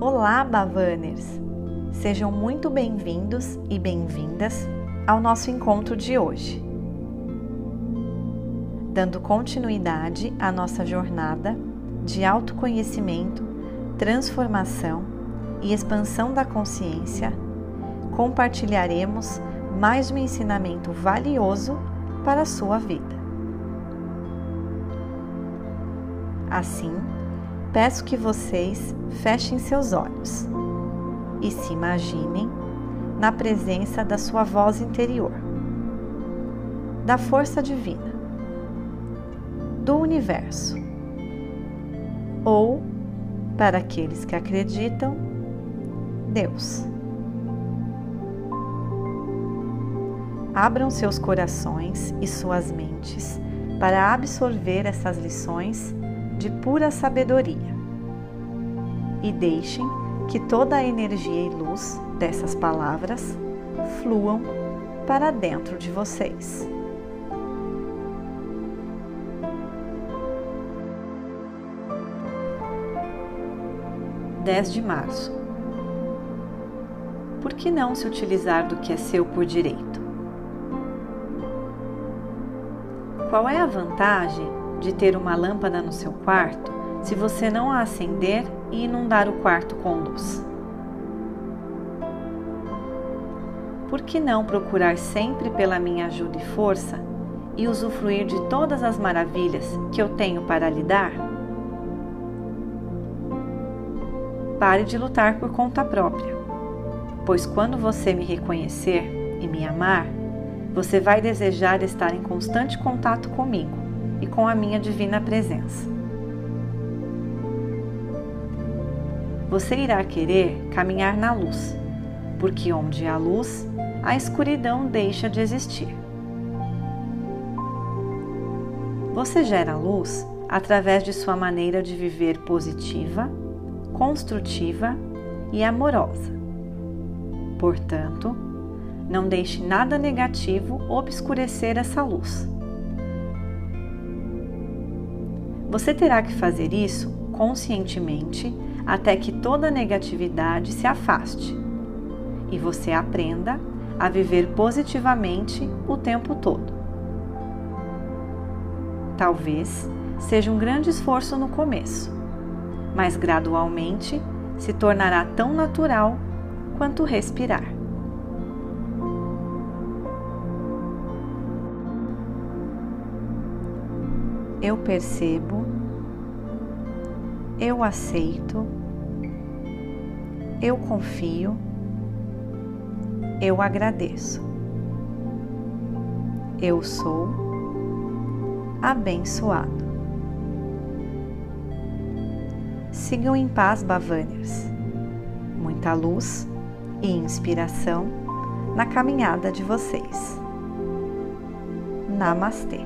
Olá, Bavaners! Sejam muito bem-vindos e bem-vindas ao nosso encontro de hoje. Dando continuidade à nossa jornada de autoconhecimento, transformação e expansão da consciência, compartilharemos mais um ensinamento valioso para a sua vida. Assim, peço que vocês fechem seus olhos e se imaginem na presença da sua voz interior, da força divina, do universo, ou, para aqueles que acreditam, Deus. Abram seus corações e suas mentes para absorver essas lições de pura sabedoria. E deixem que toda a energia e luz dessas palavras fluam para dentro de vocês. Dez de março. Por que não se utilizar do que é seu por direito? Qual é a vantagem de ter uma lâmpada no seu quarto se você não a acender e inundar o quarto com luz? Por que não procurar sempre pela minha ajuda e força e usufruir de todas as maravilhas que eu tenho para lhe dar? Pare de lutar por conta própria, pois quando você me reconhecer e me amar, você vai desejar estar em constante contato comigo e com a minha divina presença. Você irá querer caminhar na luz, porque onde há luz, a escuridão deixa de existir. Você gera luz através de sua maneira de viver positiva, construtiva e amorosa. Portanto, não deixe nada negativo obscurecer essa luz. Você terá que fazer isso conscientemente até que toda negatividade se afaste e você aprenda a viver positivamente o tempo todo. Talvez seja um grande esforço no começo, mas gradualmente se tornará tão natural quanto respirar. Eu percebo, eu aceito, eu confio eu agradeço. Eu sou abençoado. Sigam em paz, Bavaniers. Muita luz e inspiração na caminhada de vocês. Namastê.